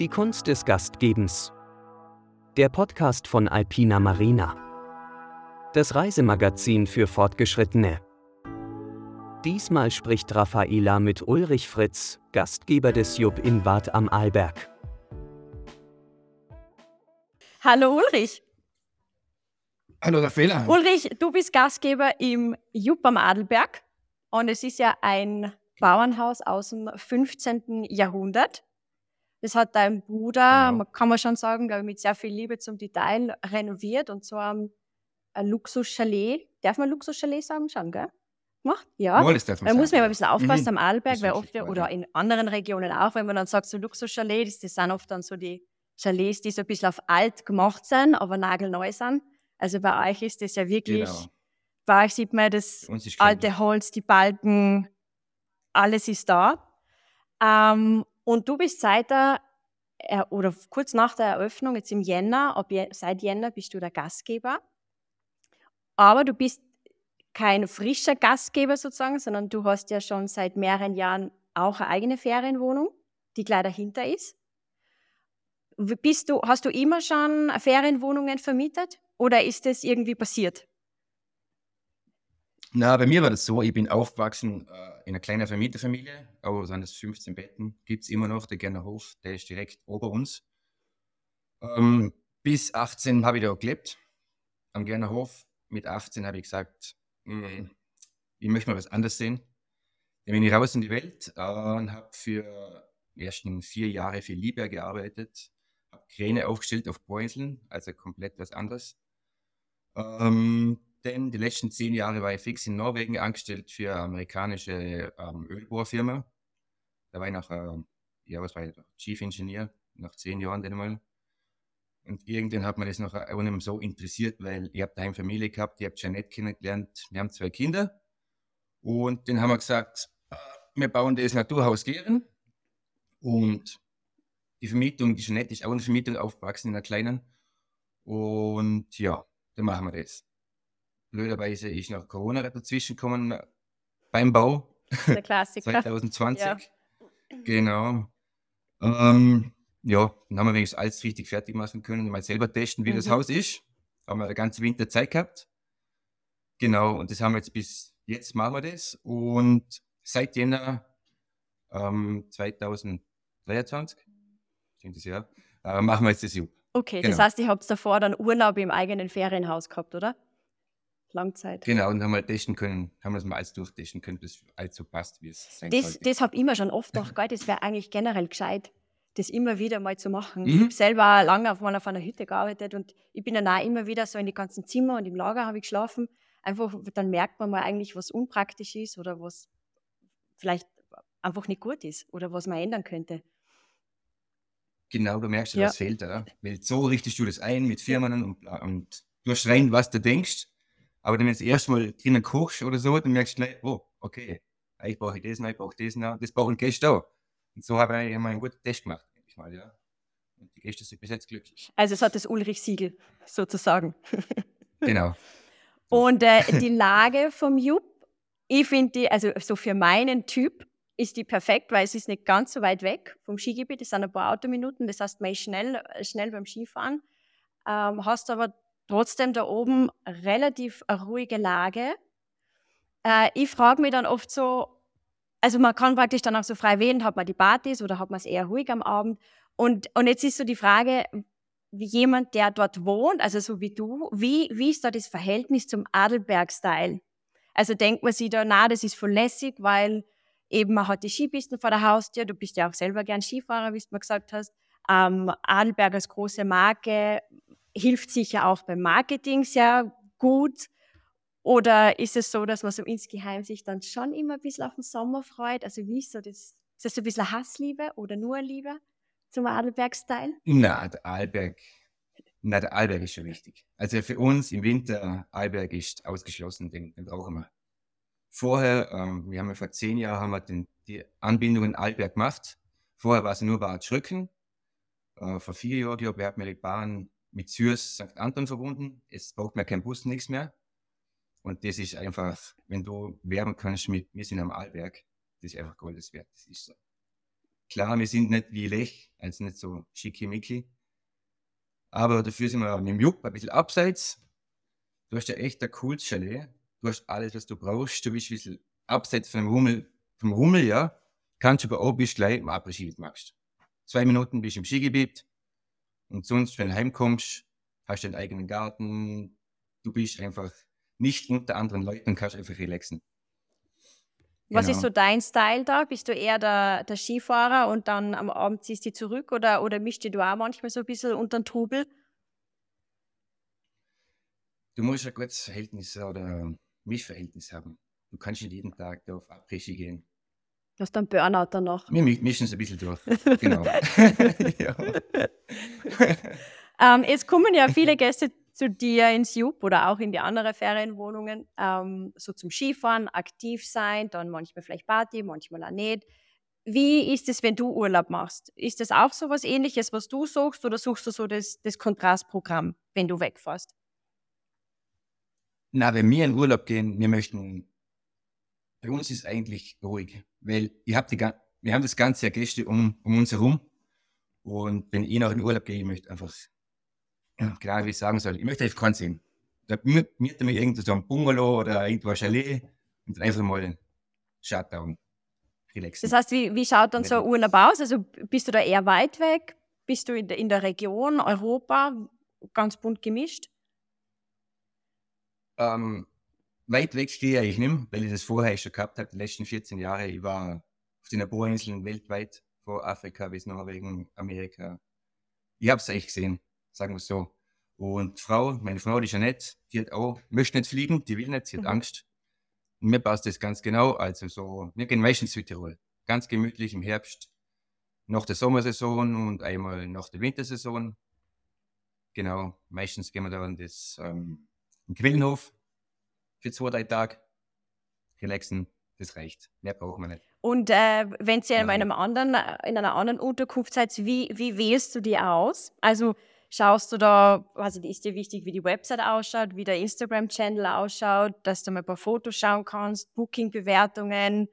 Die Kunst des Gastgebens. Der Podcast von Alpina Marina. Das Reisemagazin für Fortgeschrittene. Diesmal spricht Raffaela mit Ulrich Fritz, Gastgeber des Jupp in Wad am Arlberg. Hallo Ulrich. Hallo Raffaela. Ulrich, du bist Gastgeber im Jupp am Adelberg und es ist ja ein Bauernhaus aus dem 15. Jahrhundert. Das hat dein Bruder, genau. kann man schon sagen, glaube ich, mit sehr viel Liebe zum Detail renoviert und zwar ein Luxus-Chalet. Darf man Luxus-Chalet sagen schon, gell? Gemacht? Ja. Wohl, das darf man da muss man aber ein bisschen aufpassen mhm. am Adelberg, weil oft, oder in anderen Regionen auch, wenn man dann sagt, so Luxus-Chalet, das, das sind oft dann so die Chalets, die so ein bisschen auf alt gemacht sind, aber nagelneu sind. Also bei euch ist das ja wirklich, genau. bei euch sieht man das alte Holz, die Balken, alles ist da. Ähm, und du bist seit der, oder kurz nach der Eröffnung, jetzt im Jänner, ab, seit Jänner bist du der Gastgeber. Aber du bist kein frischer Gastgeber sozusagen, sondern du hast ja schon seit mehreren Jahren auch eine eigene Ferienwohnung, die gleich dahinter ist. Bist du, hast du immer schon Ferienwohnungen vermietet oder ist das irgendwie passiert? Na, bei mir war das so, ich bin aufgewachsen äh, in einer kleinen Vermieterfamilie, aber sind es 15 Betten, gibt es immer noch, der Gerner Hof, der ist direkt ober uns. Ähm, bis 18 habe ich da gelebt, am Gerner Hof. Mit 18 habe ich gesagt, mh, ich möchte mal was anderes sehen. Dann bin ich raus in die Welt äh, und habe für die ersten vier Jahre für Liebherr gearbeitet, habe Kräne aufgestellt auf Boinseln, also komplett was anderes. Ähm, denn die letzten zehn Jahre war ich fix in Norwegen angestellt für eine amerikanische ähm, Ölbohrfirma. Da war ich noch, äh, ja, was war ich, Chief Engineer, nach zehn Jahren dann mal. Und irgendwann hat mir das noch mehr so interessiert, weil ich habe daheim Familie gehabt, ich habe Janette kennengelernt, wir haben zwei Kinder. Und dann haben wir gesagt, äh, wir bauen das Naturhaus Geren. Und die Vermietung, die Janette ist auch eine Vermietung aufgewachsen in einer kleinen. Und ja, dann machen wir das. Blöderweise ist noch Corona dazwischen gekommen beim Bau. Der Klassiker. 2020. Ja. Genau. Ähm, ja, dann haben wir wenigstens alles richtig fertig machen können und mal selber testen, wie mhm. das Haus ist. Haben wir den ganzen Winter Zeit gehabt. Genau, und das haben wir jetzt bis jetzt machen wir das. Und seit Jänner ähm, 2023, das Jahr, äh, machen wir jetzt das Jupp. Okay, genau. das heißt, ihr habt davor dann Urlaub im eigenen Ferienhaus gehabt, oder? Langzeit. Genau, und haben wir testen können, haben wir das mal alles durchtesten können, bis alles so passt, wie es sein das, sollte. Das habe ich immer schon oft gedacht, das wäre eigentlich generell gescheit, das immer wieder mal zu machen. Mhm. Ich habe selber lange auf, auf einer Hütte gearbeitet und ich bin dann auch immer wieder so in die ganzen Zimmer und im Lager habe ich geschlafen. Einfach, dann merkt man mal eigentlich, was unpraktisch ist oder was vielleicht einfach nicht gut ist oder was man ändern könnte. Genau, du merkst ja, was fehlt da. Weil so richtest du das ein mit Firmen und, und du hast rein, was du denkst. Aber wenn du jetzt erstmal drinnen kochst oder so, dann merkst du gleich, oh, okay, ich brauche das noch, ich brauche das noch, das brauchen Gäste auch. Und so habe ich einmal einen guten Test gemacht, denke ich mal, ja. Und die Gäste sind bis jetzt glücklich. Also es hat das Ulrich-Siegel sozusagen. genau. Und äh, die Lage vom Jupp, ich finde die, also so für meinen Typ ist die perfekt, weil es ist nicht ganz so weit weg vom Skigebiet. Es sind ein paar Autominuten, das heißt, man ist schnell, schnell beim Skifahren. Ähm, hast aber trotzdem da oben relativ ruhige Lage. Äh, ich frage mich dann oft so, also man kann praktisch dann auch so frei wählen, hat man die Partys oder hat man es eher ruhig am Abend. Und, und jetzt ist so die Frage, wie jemand, der dort wohnt, also so wie du, wie, wie ist da das Verhältnis zum Adelberg-Style? Also denkt man sich da, na, das ist voll lässig, weil eben man hat die Skipisten vor der Haustür, du bist ja auch selber gern Skifahrer, wie du mir gesagt hast. Ähm, Adelberg als große Marke, hilft sicher auch beim Marketing sehr gut. Oder ist es so, dass man so insgeheim sich dann schon immer ein bisschen auf den Sommer freut? Also wie ist so das? Ist das so ein bisschen Hassliebe oder nur Liebe zum Adelberg-Style? Na, der Arlberg, na, der Arlberg ist schon wichtig. Also für uns im Winter, Arlberg ist ausgeschlossen, den, den brauchen wir. Vorher, ähm, wir haben ja vor zehn Jahren haben wir den, die Anbindung in Arlberg gemacht. Vorher war es nur Bad Schröcken. Äh, vor vier Jahren, glaube ich, hat mir die Bahn mit Zürs St. Anton verbunden. Es braucht mir kein Bus, nichts mehr. Und das ist einfach, wenn du werben kannst mit, wir sind am Arlberg, das ist einfach Goldes wert. Das ist so. Klar, wir sind nicht wie Lech, also nicht so schickimicki. Aber dafür sind wir mit dem Jupp ein bisschen abseits. Du hast ja echt ein cooles Chalet. Du hast alles, was du brauchst. Du bist ein bisschen abseits vom Rummel, vom Rummel, ja. Kannst aber auch bis gleich im Après-Ski magst. Zwei Minuten bist du im Skigebiet. Und sonst, wenn du heimkommst, hast du deinen eigenen Garten. Du bist einfach nicht unter anderen Leuten und kannst einfach relaxen. Was ist Genau. so dein Style da? Bist du eher der, der Skifahrer und dann am Abend ziehst du zurück oder, oder mischst du auch manchmal so ein bisschen unter den Trubel? Du musst ein gutes Verhältnis oder Mischverhältnis haben. Du kannst nicht jeden Tag da auf Après-Ski gehen. Du hast dann Burnout danach. Wir mi- mischen es ein bisschen durch. Genau. ja. Ähm, es kommen ja viele Gäste zu dir ins Jup oder auch in die anderen Ferienwohnungen, ähm, so zum Skifahren, aktiv sein, dann manchmal vielleicht Party, manchmal auch nicht. Wie ist es, wenn du Urlaub machst? Ist das auch so was ähnliches, was du suchst oder suchst du so das, das Kontrastprogramm, wenn du wegfährst? Na, wenn wir in Urlaub gehen, wir möchten, bei uns ist eigentlich ruhig, weil ihr habt die, wir haben das ganze Jahr Gäste um, um uns herum. Und wenn ich noch in Urlaub gehe, ich möchte einfach, ja, klar, wie ich sagen soll, ich möchte einfach keinen sehen. Da mieten wir irgendwo so ein Bungalow oder irgendwo ein Chalet und dann einfach mal Shutdown, relaxen. Das heißt, wie, wie schaut dann so ein Urlaub aus? Also bist du da eher weit weg? Bist du in der, in der Region, Europa, ganz bunt gemischt? Ähm, weit weg gehe ich nicht mehr, weil ich das vorher schon gehabt habe, die letzten 14 Jahre. Ich war auf den Bohrinseln weltweit, von Afrika bis Norwegen, Amerika. Ich habe es echt gesehen, sagen wir es so. Und Frau, meine Frau, die Jeanette, die hat auch, möchte nicht fliegen, die will nicht, sie hat Mhm. Angst. Und mir passt das ganz genau. Also so, wir gehen meistens Südtirol. Ganz gemütlich im Herbst, nach der Sommersaison und einmal nach der Wintersaison. Genau, meistens gehen wir da in das ähm, Quellenhof für zwei, drei Tage. Relaxen, das reicht. Mehr brauchen wir nicht. Und äh, wenn ihr in, einem anderen, in einer anderen Unterkunft seid, wie, wie wählst du die aus? Also schaust du da, also ist dir wichtig, wie die Website ausschaut, wie der Instagram-Channel ausschaut, dass du mal ein paar Fotos schauen kannst, Booking-Bewertungen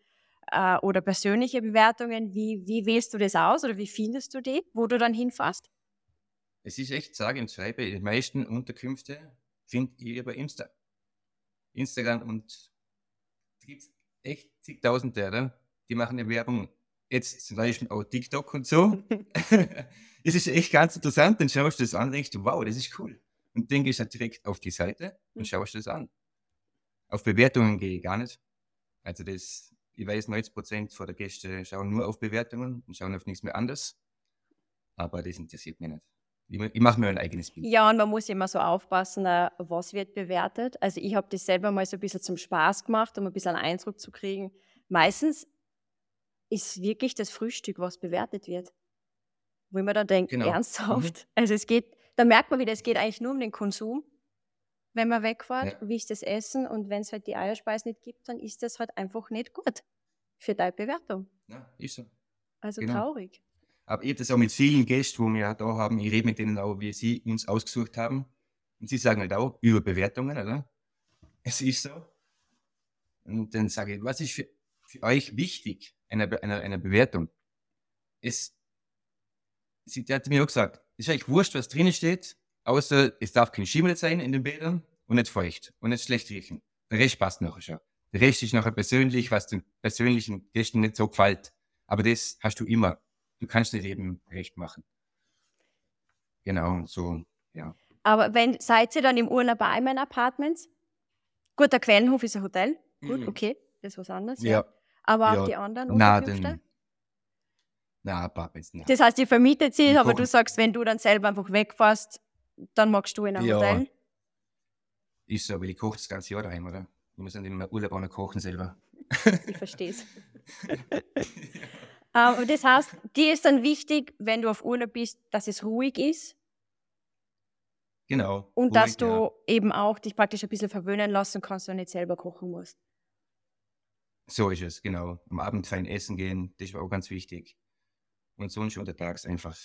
äh, oder persönliche Bewertungen. Wie, wie wählst du das aus oder wie findest du die, wo du dann hinfährst? Es ist echt sage und schreibe, die meisten Unterkünfte finde ich über Insta. Instagram und da gibt es echt zigtausende, oder? Die machen eine Werbung. Jetzt zum Beispiel auch TikTok und so. es ist echt ganz interessant, dann schaust du das an und denkst wow, das ist cool. Und dann gehst du halt direkt auf die Seite Mhm. und schaust das an. Auf Bewertungen gehe ich gar nicht. Also das, ich weiß, 90% der Gäste schauen nur auf Bewertungen und schauen auf nichts mehr anderes. Aber das interessiert mich nicht. Ich, mache mir ein eigenes Bild. Ja, und man muss immer so aufpassen, äh, was wird bewertet. Also ich habe das selber mal so ein bisschen zum Spaß gemacht, um ein bisschen einen Eindruck zu kriegen. Meistens ist wirklich das Frühstück, was bewertet wird. Wo mir dann denke, Genau. ernsthaft. Also es geht, da merkt man wieder, es geht eigentlich nur um den Konsum, wenn man wegfährt. Ja. Wie ist das Essen? Und wenn es halt die Eierspeise nicht gibt, dann ist das halt einfach nicht gut für deine Bewertung. Ja, ist so. Also Genau. traurig. Aber ich habe das auch mit vielen Gästen, wo wir da haben, ich rede mit denen auch, wie sie uns ausgesucht haben. Und sie sagen halt auch über Bewertungen, oder? Es ist so. Und dann sage ich, was ist für, für euch wichtig einer Be- einer Bewertung? Es, sie hat mir auch gesagt, es ist eigentlich wurscht, was drinnen steht, außer es darf kein Schimmel sein in den Bädern und nicht feucht und nicht schlecht riechen. Der Rest passt nachher schon. Der Rest ist nachher persönlich, was den persönlichen Gästen nicht so gefällt. Aber das hast du immer. Du kannst nicht jedem recht machen. Genau, so, ja. Aber wenn, seid ihr dann im Urlaub bei einem Apartments? Gut, der Quellenhof ist ein Hotel. Gut, Mhm. okay, das ist was anderes. Ja. Aber Ja. auch die anderen Na, Unterkünfte? na, Apartments, na. Das heißt, ihr vermietet sie, aber du sagst, wenn du dann selber einfach wegfährst, dann magst du in ein Ja. Hotel. Ist so, weil ich koche das ganze Jahr daheim, oder? Ich muss dann im Urlaub auch noch kochen selber. Ich verstehe es. Aber das heißt, dir ist dann wichtig, wenn du auf Urlaub bist, dass es ruhig ist Genau. und ruhig, dass du ja. eben auch dich praktisch ein bisschen verwöhnen lassen kannst und nicht selber kochen musst. So ist es, genau. Am Abend fein essen gehen, das war auch ganz wichtig. Und sonst untertags einfach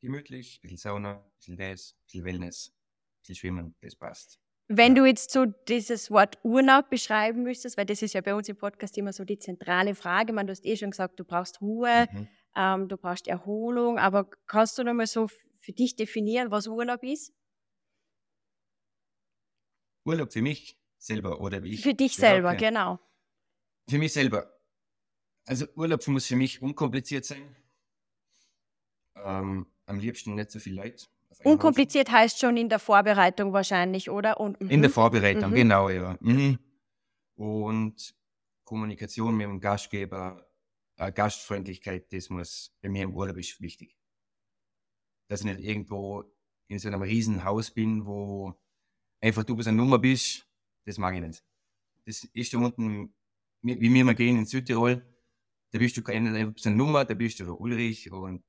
gemütlich, ein bisschen Sauna, ein bisschen das, ein bisschen Wellness, ein bisschen Schwimmen, das passt. Wenn du jetzt so dieses Wort Urlaub beschreiben müsstest, weil das ist ja bei uns im Podcast immer so die zentrale Frage. Man, du hast eh schon gesagt, du brauchst Ruhe, Mhm. ähm, du brauchst Erholung, aber kannst du nochmal so für dich definieren, was Urlaub ist? Urlaub für mich selber oder wie ich. Für dich selber, okay. genau. Für mich selber. Also Urlaub muss für mich unkompliziert sein. Ähm, am liebsten nicht so viel Leid. Unkompliziert Haufen. heißt schon in der Vorbereitung wahrscheinlich, oder? Und, in der. Vorbereitung, mhm. genau, ja. Mhm. Und Kommunikation mit dem Gastgeber, äh, Gastfreundlichkeit, das muss bei mir im Urlaub ist wichtig. Dass ich nicht irgendwo in so einem riesen Haus bin, wo einfach du bis eine Nummer bist, das mag ich nicht. Das ist da unten, wie wir mal gehen in Südtirol, da bist du keine Nummer, da bist du der Ulrich und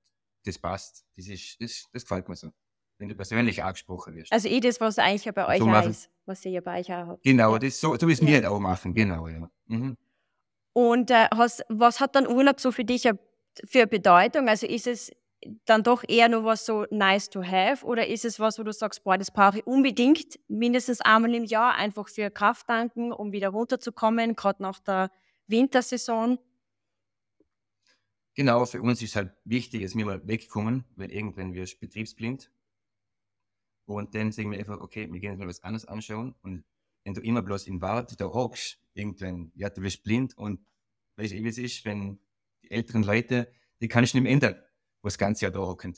das passt. Das, ist, das, das gefällt mir so. Wenn du persönlich angesprochen wirst. Also eh das, was eigentlich ja bei euch so auch ist, was ihr ja bei euch auch habt. Genau, das, so, so wie es ja. wir halt auch machen, genau, ja. Mhm. Und äh, hast, was hat dann Urlaub so für dich für Bedeutung? Also ist es dann doch eher nur was so nice to have oder ist es was, wo du sagst, boah, das brauche ich unbedingt mindestens einmal im Jahr einfach für Kraft tanken, um wieder runterzukommen, gerade nach der Wintersaison? Genau, für uns ist halt wichtig, dass wir mal wegkommen, weil irgendwann wirst du betriebsblind. Und dann sagen wir einfach, okay, wir gehen uns mal was anderes anschauen. Und wenn du immer bloß in Wart da hockst, irgendwann, ja, du wirst blind und weißt du, wie es ist, wenn die älteren Leute, die kann ich nicht mehr ändern wo das ganze Jahr da hocken.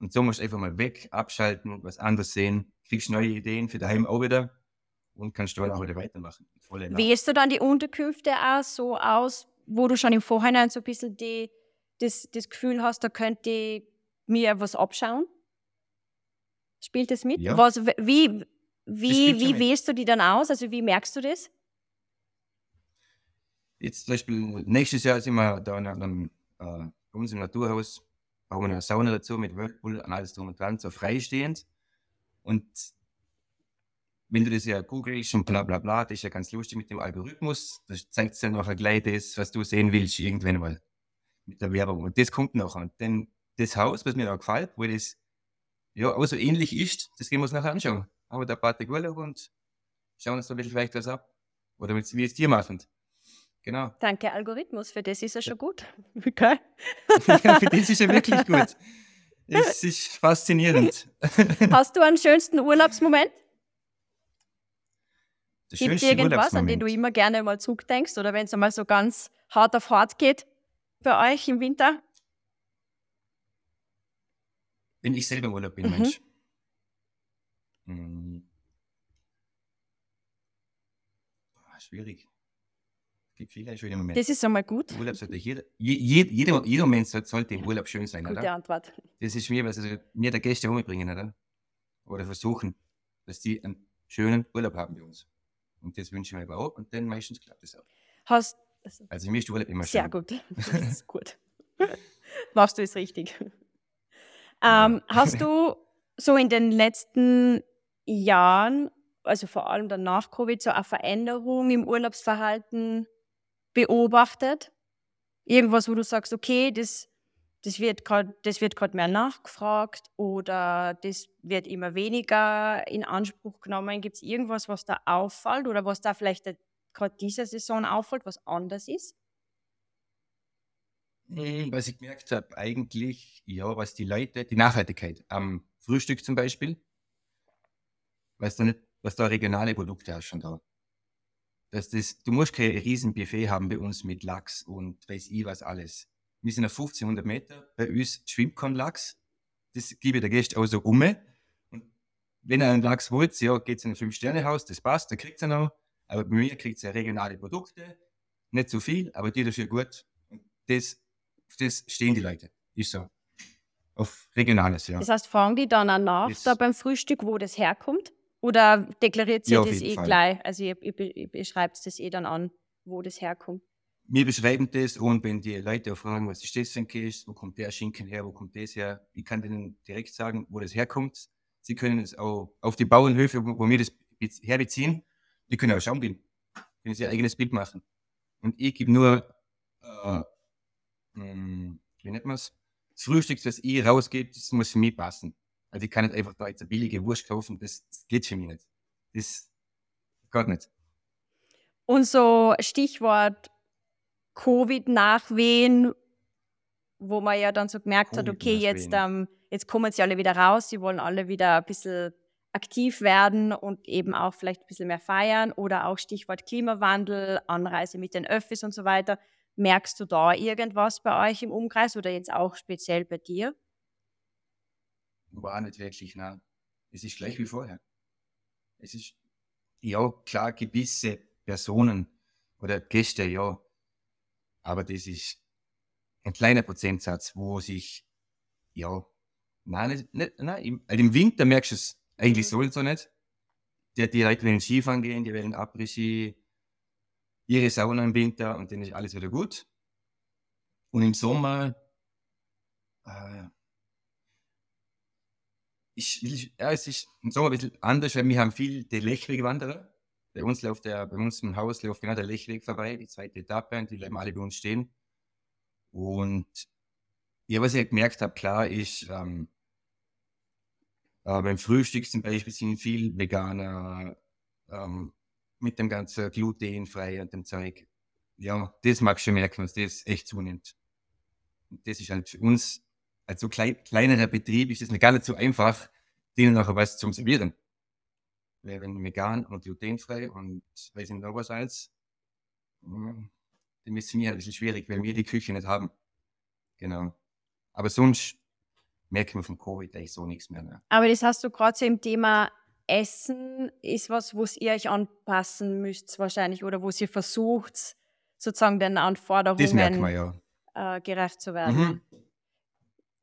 Und so musst du einfach mal weg, abschalten, was anderes sehen, kriegst neue Ideen für daheim auch wieder und kannst dann auch wieder weitermachen. Wählst du dann die Unterkünfte auch so aus, wo du schon im Vorhinein so ein bisschen die, das, das Gefühl hast, da könnte mir was abschauen? Spielt das mit? Ja. Was, wie wie, wie wählst du die dann aus? Also wie merkst du das? Jetzt zum Beispiel nächstes Jahr sind wir da dann, äh, bei uns im Naturhaus brauchen wir eine Sauna dazu mit Whirlpool und alles drum und dran, so freistehend. Und wenn du das ja googelst und bla bla bla, das ist ja ganz lustig mit dem Algorithmus. Das zeigt dir nachher gleich das, was du sehen willst, irgendwann mal mit der Werbung. Und das kommt nachher. Und dann das Haus, was mir da gefällt, wo das ja auch so ähnlich ist, das gehen wir uns nachher anschauen. Aber da paar Tage Urlaub und schauen uns da ein bisschen vielleicht was ab. Oder wie es dir machen. Genau. Danke, Algorithmus, für das ist er schon gut. Okay. ja, für das ist er wirklich gut. Es ist faszinierend. Hast du einen schönsten Urlaubsmoment? Gibt es irgendwas, an den du immer gerne mal zurückdenkst oder wenn es einmal so ganz hart auf hart geht bei euch im Winter? Wenn ich selber im Urlaub bin, mhm. Mensch. Hm. schwierig gibt viele schöne Momente. Das ist einmal gut. Urlaub sollte jeder, jeder, jeder, jeder Mensch sollte im Urlaub schön sein, Gute oder? Antwort. Das ist mir, was also mir der Gäste umbringen, oder? Oder versuchen, dass die einen schönen Urlaub haben bei uns. Und das wünsche ich mir aber auch und dann meistens klappt es auch. Hast, also, also mir ist der Urlaub immer schön. Sehr gut. Das ist gut. Machst du es richtig. Ähm, hast du so in den letzten Jahren, also vor allem dann nach Covid, so eine Veränderung im Urlaubsverhalten beobachtet? Irgendwas, wo du sagst, okay, das, das wird gerade mehr nachgefragt oder das wird immer weniger in Anspruch genommen. Gibt es irgendwas, was da auffällt oder was da vielleicht gerade dieser Saison auffällt, was anders ist? Hm, was ich gemerkt habe, eigentlich, ja, was die Leute, die Nachhaltigkeit am Frühstück zum Beispiel, weißt du nicht, was da regionale Produkte hast schon da dass das, du musst kein riesen Buffet haben bei uns mit Lachs und weiß ich was alles. Wir sind auf 1500 Meter, bei uns schwimmt kein Lachs. Das gebe der Gäste auch so um. Und wenn er einen Lachs wollt, ja, geht in ein Fünf-Sterne-Haus, das passt, da kriegt er noch. Aber bei mir kriegt er regionale Produkte, nicht so viel, aber die dafür gut. Und das, das stehen die Leute. Ist so. Auf Regionales, ja. Das heißt, fragen die dann auch nach, das da beim Frühstück, wo das herkommt? Oder deklariert sie ja, das eh Fall. gleich? Also ihr, ihr, ihr beschreibt das eh dann an, wo das herkommt. Wir beschreiben das und wenn die Leute auch fragen, was ist das für ein Käse, wo kommt der Schinken her, wo kommt das her, ich kann denen direkt sagen, wo das herkommt. Sie können es auch auf die Bauernhöfe, wo, wir das herbeziehen, die können auch schauen können sie ihr eigenes Bild machen. Und ich gebe nur, äh, mh, hm, wie nennt man es, das Frühstück, das ich rausgebe, das muss für mich passen. Also ich kann nicht einfach da jetzt eine billige Wurst kaufen, das, das geht für mich nicht. Das geht nicht. Und so Stichwort Covid-Nachwehen, wo man ja dann so gemerkt hat, okay, jetzt, ähm, jetzt kommen sie alle wieder raus, sie wollen alle wieder ein bisschen aktiv werden und eben auch vielleicht ein bisschen mehr feiern oder auch Stichwort Klimawandel, Anreise mit den Öffis und so weiter. Merkst du da irgendwas bei euch im Umkreis oder jetzt auch speziell bei dir? War nicht wirklich, nein. Es ist gleich wie vorher. Es ist, ja, klar, gewisse Personen oder Gäste, ja. Aber das ist ein kleiner Prozentsatz, wo sich, ja, nein, nicht, nicht, nein, im, also im Winter merkst du es eigentlich Mhm. sowieso nicht. Die, die Leute wollen Skifahren gehen, die wollen Après-Ski, ihre Sauna im Winter und dann ist alles wieder gut. Und im Sommer, äh, ich, ich, ja, es ist im Sommer ein bisschen anders, weil wir haben viel die Lechwegwanderer. Bei uns läuft der, bei uns im Haus läuft genau der Lechweg vorbei, die zweite Etappe, und die bleiben alle bei uns stehen. Und ja, was ich gemerkt habe, klar, ist, ähm, äh, beim Frühstück zum Beispiel sind viel Veganer, ähm, mit dem ganzen glutenfrei und dem Zeug. Ja, das mag ich schon merken, dass das echt zunimmt. Und das ist halt für uns, als so klein, kleinerer Betrieb, ist das nicht gar nicht so einfach, denen nachher was zum Servieren. Weil wenn vegan und glutenfrei und weiß nicht noch was als, mm, dann ist es mir ein bisschen schwierig, weil wir die Küche nicht haben. Genau. Aber sonst merken wir von Covid eigentlich so nichts mehr. Ne? Aber das hast du gerade so im Thema Essen, ist was, wo ihr euch anpassen müsst wahrscheinlich oder wo ihr versucht, sozusagen den Anforderungen man ja. äh, gerecht zu werden. Mhm.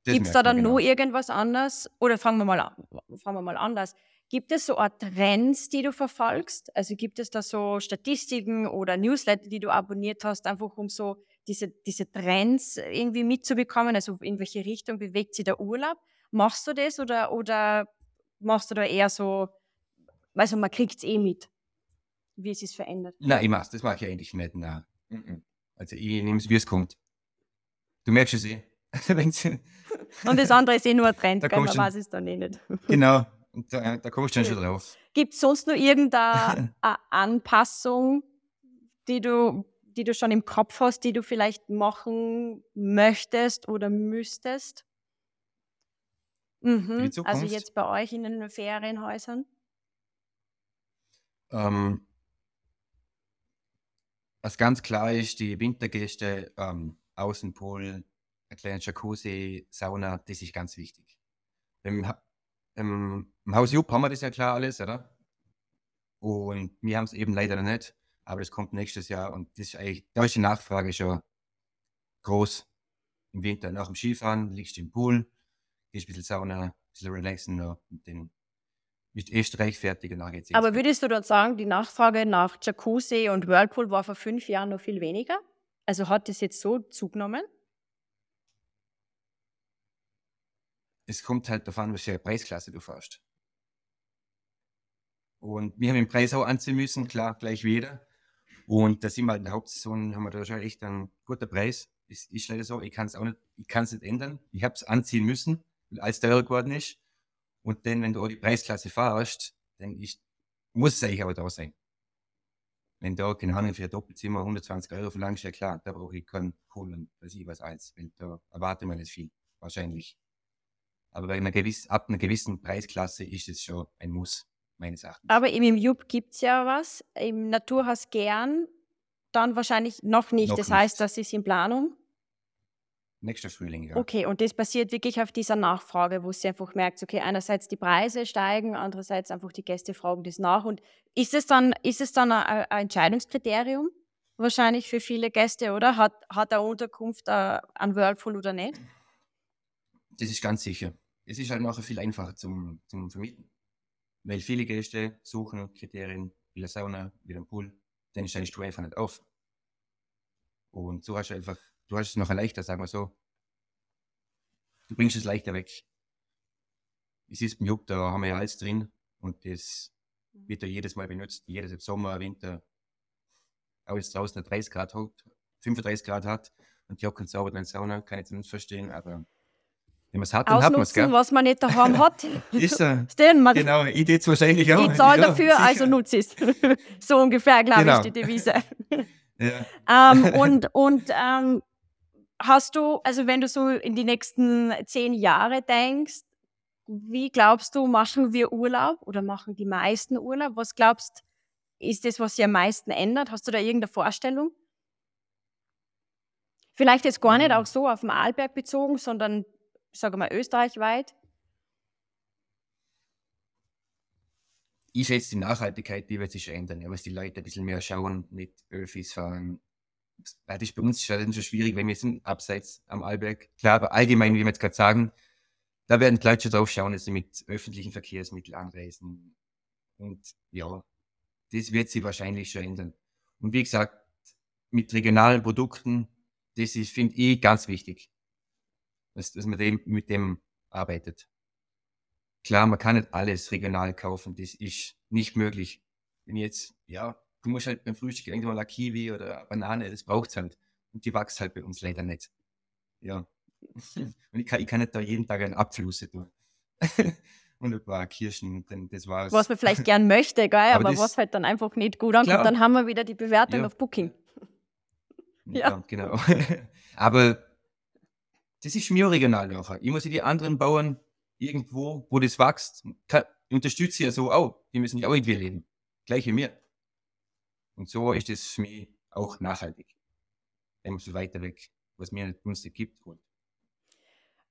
Gibt es da dann genau. noch irgendwas anderes? Oder fangen wir mal an, fangen wir mal anders. Gibt es so Art Trends, die du verfolgst? Also gibt es da so Statistiken oder Newsletter, die du abonniert hast, einfach um so diese, diese Trends irgendwie mitzubekommen? Also in welche Richtung bewegt sich der Urlaub? Machst du das oder, oder machst du da eher so, also man kriegt es eh mit, wie es sich verändert? Nein, ich mach's. Das mache ich eigentlich nicht. Nein. Also ich nehme es, wie es kommt. Du merkst es eh. Und das andere ist eh nur ein Trend, Da gell? man weiß es dann eh nicht. genau. Und da, da kommst du dann schon drauf. Gibt es sonst noch irgendeine eine Anpassung, die du, die du schon im Kopf hast, die du vielleicht machen möchtest oder müsstest? Mhm. Also Zukunft? jetzt bei euch in den Ferienhäusern? Ähm, was ganz klar ist, die Wintergäste, ähm, Außenpool, ein kleiner Jacuzzi, Sauna, das ist ganz wichtig. Im, Ha- im, im Haus Jupp haben wir das ja klar alles, oder? Und wir haben es eben leider noch nicht, aber das kommt nächstes Jahr und das ist eigentlich, da ist die Nachfrage schon groß. Im Winter nach dem Skifahren liegst du im Pool, gehst ein bisschen Sauna, ein bisschen relaxen und dann bist du erst recht fertig und dann geht's ins Aber würdest du dort sagen, die Nachfrage nach Jacuzzi und Whirlpool war vor fünf Jahren noch viel weniger? Also hat das jetzt so zugenommen? es kommt halt darauf an, was für eine Preisklasse du fährst. Und wir haben den Preis auch anziehen müssen, klar, gleich wieder. Und da sind wir halt in der Hauptsaison, haben wir da schon echt einen guten Preis. Es ist leider so, ich kann es auch nicht, ich kann es nicht ändern. Ich habe es anziehen müssen, alles teurer geworden ist. Und dann, wenn du auch die Preisklasse fährst, dann ist, muss es eigentlich aber da sein. Wenn da, keine Ahnung, für ein Doppelzimmer 120 Euro verlangst, ja klar, da brauche ich keinen und weiß ich was als, weil da erwarte ich mir nicht viel, wahrscheinlich. Aber bei einer gewiss, ab einer gewissen Preisklasse ist es schon ein Muss, meines Erachtens. Aber im Jupp gibt es ja was. Im Naturhaus gern, dann wahrscheinlich noch nicht. Noch das heißt, nicht. das ist in Planung. Nächster Frühling, ja. Okay, und das basiert wirklich auf dieser Nachfrage, wo sie einfach merkt, okay, einerseits die Preise steigen, andererseits einfach die Gäste fragen das nach. Und ist es dann, ist es dann ein, ein Entscheidungskriterium? Wahrscheinlich für viele Gäste, oder? Hat, hat eine Unterkunft äh, einen Whirlpool oder nicht? Das ist ganz sicher. Es ist halt nachher viel einfacher zum, zum Vermieten. Weil viele Gäste suchen Kriterien, wie eine Sauna, wie ein Pool, dann steigst du einfach nicht auf. Und so hast du einfach, du hast es noch leichter, sagen wir so. Du bringst es leichter weg. Es ist beim Jupp, da haben wir ja alles drin und das wird ja jedes Mal benutzt, jedes Sommer, Winter. Auch jetzt draußen 30 Grad hat, 35 Grad hat und die hocken sauber in Sauna, kann ich nicht verstehen, aber wenn man es hat, dann hat man es, was man nicht daheim hat. Ist er. Stellen wir Genau, ich tät wahrscheinlich auch. Ich zahle ja, dafür, sicher. also nutze es. so ungefähr, glaube Genau. ich, die Devise. Ja. ähm, und und ähm, hast du, also wenn du so in die nächsten zehn Jahre denkst, wie glaubst du, machen wir Urlaub oder machen die meisten Urlaub? Was glaubst ist das, was sich am meisten ändert? Hast du da irgendeine Vorstellung? Vielleicht jetzt gar nicht Mhm. auch so auf den Arlberg bezogen, sondern, sagen wir mal, österreichweit. Ich schätze, die Nachhaltigkeit, die wird sich ändern, ja, was die Leute ein bisschen mehr schauen mit Öffis fahren. Das ist bei uns schon schwierig, wenn wir sind abseits am Arlberg. Klar, aber allgemein, wie wir jetzt gerade sagen, da werden die Leute schon drauf schauen, dass sie mit öffentlichen Verkehrsmitteln anreisen. Und ja, das wird sich wahrscheinlich schon ändern. Und wie gesagt, mit regionalen Produkten, das finde ich, ganz wichtig, dass, dass man dem, mit dem arbeitet. Klar, man kann nicht alles regional kaufen, das ist nicht möglich. Wenn jetzt, ja, du musst halt beim Frühstück irgendwann mal eine Kiwi oder eine Banane, das braucht's halt. Und die wächst halt bei uns leider nicht. Ja. Und ich kann, ich kann nicht da jeden Tag einen Apfel tun. und ein paar Kirschen, denn das war's. Was man vielleicht gern möchte, gell? Aber aber, was halt dann einfach nicht gut ankommt. Klar. Dann haben wir wieder die Bewertung Ja. auf Booking. Ja, Ja. genau. Aber das ist mir regional nachher. Ich muss die anderen Bauern irgendwo, wo das wächst, kann, unterstütze ich ja so auch. Die müssen ja auch irgendwie leben. Gleich wie mir. Und so ist das für mich auch nachhaltig. Wenn man so weiter weg, was mir nicht günstig gibt. Und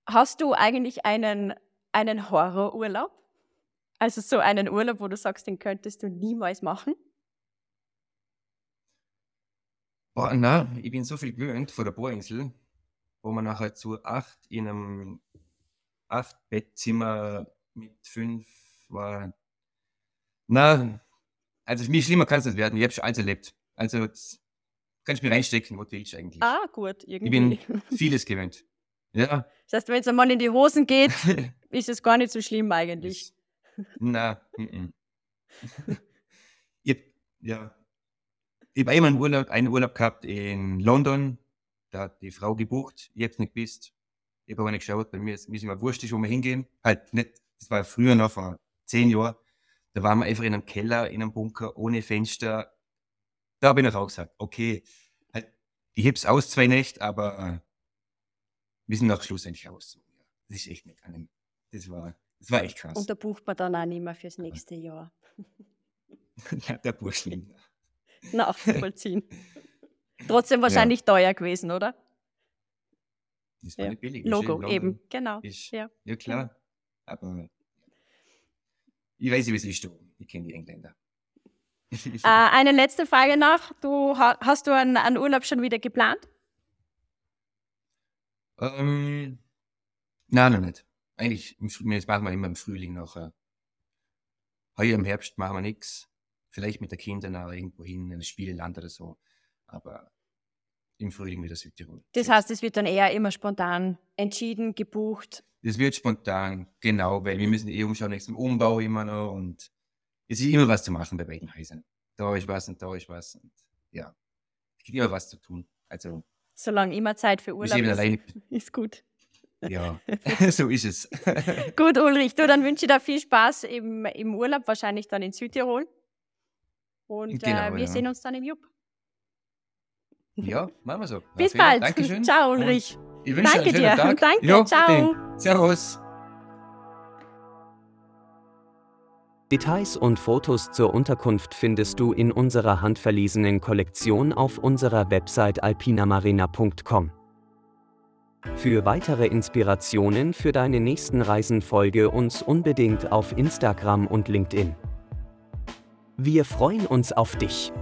Hast du eigentlich einen, einen Horrorurlaub? Also so einen Urlaub, wo du sagst, den könntest du niemals machen? Boah, na, ich bin so viel gewöhnt von der Bohrinsel, wo man nachher zu acht in einem acht Bettzimmer mit fünf war. Na, also für mich schlimmer kann es nicht werden. Ich habe schon alles erlebt. Also kannst du mir reinstecken, wo du willst eigentlich. Ah, gut, ich irgendwie. bin vieles gewöhnt. Ja. Das heißt, wenn es einmal in die Hosen geht, ist es gar nicht so schlimm eigentlich. Na, mm, mm. ich, ja. Ich habe einmal einen Urlaub, einen Urlaub gehabt in London. Da hat die Frau gebucht. Ich habe es nicht gewusst. Ich habe aber nicht geschaut. Bei mir ist mir ist immer wurscht, wo wir hingehen. Halt nicht, das war früher noch vor zehn Jahren. Da waren wir einfach in einem Keller, in einem Bunker, ohne Fenster. Da habe ich noch auch gesagt, okay, halt, ich heb's aus zwei Nächte, aber äh, wir sind nach schlussendlich aus. Ja. Das ist echt nicht angenehm. Das war, das war echt krass. Und da bucht man dann auch nicht mehr fürs nächste Jahr Ja, der Burschen. nachzuvollziehen. Trotzdem wahrscheinlich teuer gewesen, oder? Das war Ja. nicht billig. Logo, London. eben, genau. Ist, Ja. ja. klar. Aber ich weiß nicht, wie es ist. du. Ich kenne die Engländer. Äh, eine letzte Frage noch. Du, ha- hast du einen, einen Urlaub schon wieder geplant? ähm, nein, noch nicht. Eigentlich, im das machen wir immer im Frühling nachher. Heuer im Herbst machen wir nichts. Vielleicht mit den Kindern auch irgendwo hin, in ein Spieleland oder so. Aber im Frühling wieder Südtirol. Das heißt, es wird dann eher immer spontan entschieden, gebucht. Das wird spontan, genau, weil wir müssen eh umschauen, nächsten Umbau immer noch und es ist immer was zu machen bei beiden Häusern. Da ist was und da ist was und ja, es gibt immer was zu tun. Also, Solange immer Zeit für Urlaub ist, alleine, ist gut. ja, so ist es. Gut, Ulrich, du, dann wünsche ich dir viel Spaß im, im Urlaub, wahrscheinlich dann in Südtirol. Und äh, Genau, wir ja. sehen uns dann im Jupp. Ja, machen wir so. Bis Raffaella, bald. Dankeschön. Ciao, Und Ulrich. Ich wünsche Danke einen schönen dir. Tag. Danke, Ja, ciao. bitte. Servus. Details und Fotos zur Unterkunft findest du in unserer handverlesenen Kollektion auf unserer Website alpinamarina.com. Für weitere Inspirationen für deine nächsten Reisen folge uns unbedingt auf Instagram und LinkedIn. Wir freuen uns auf dich.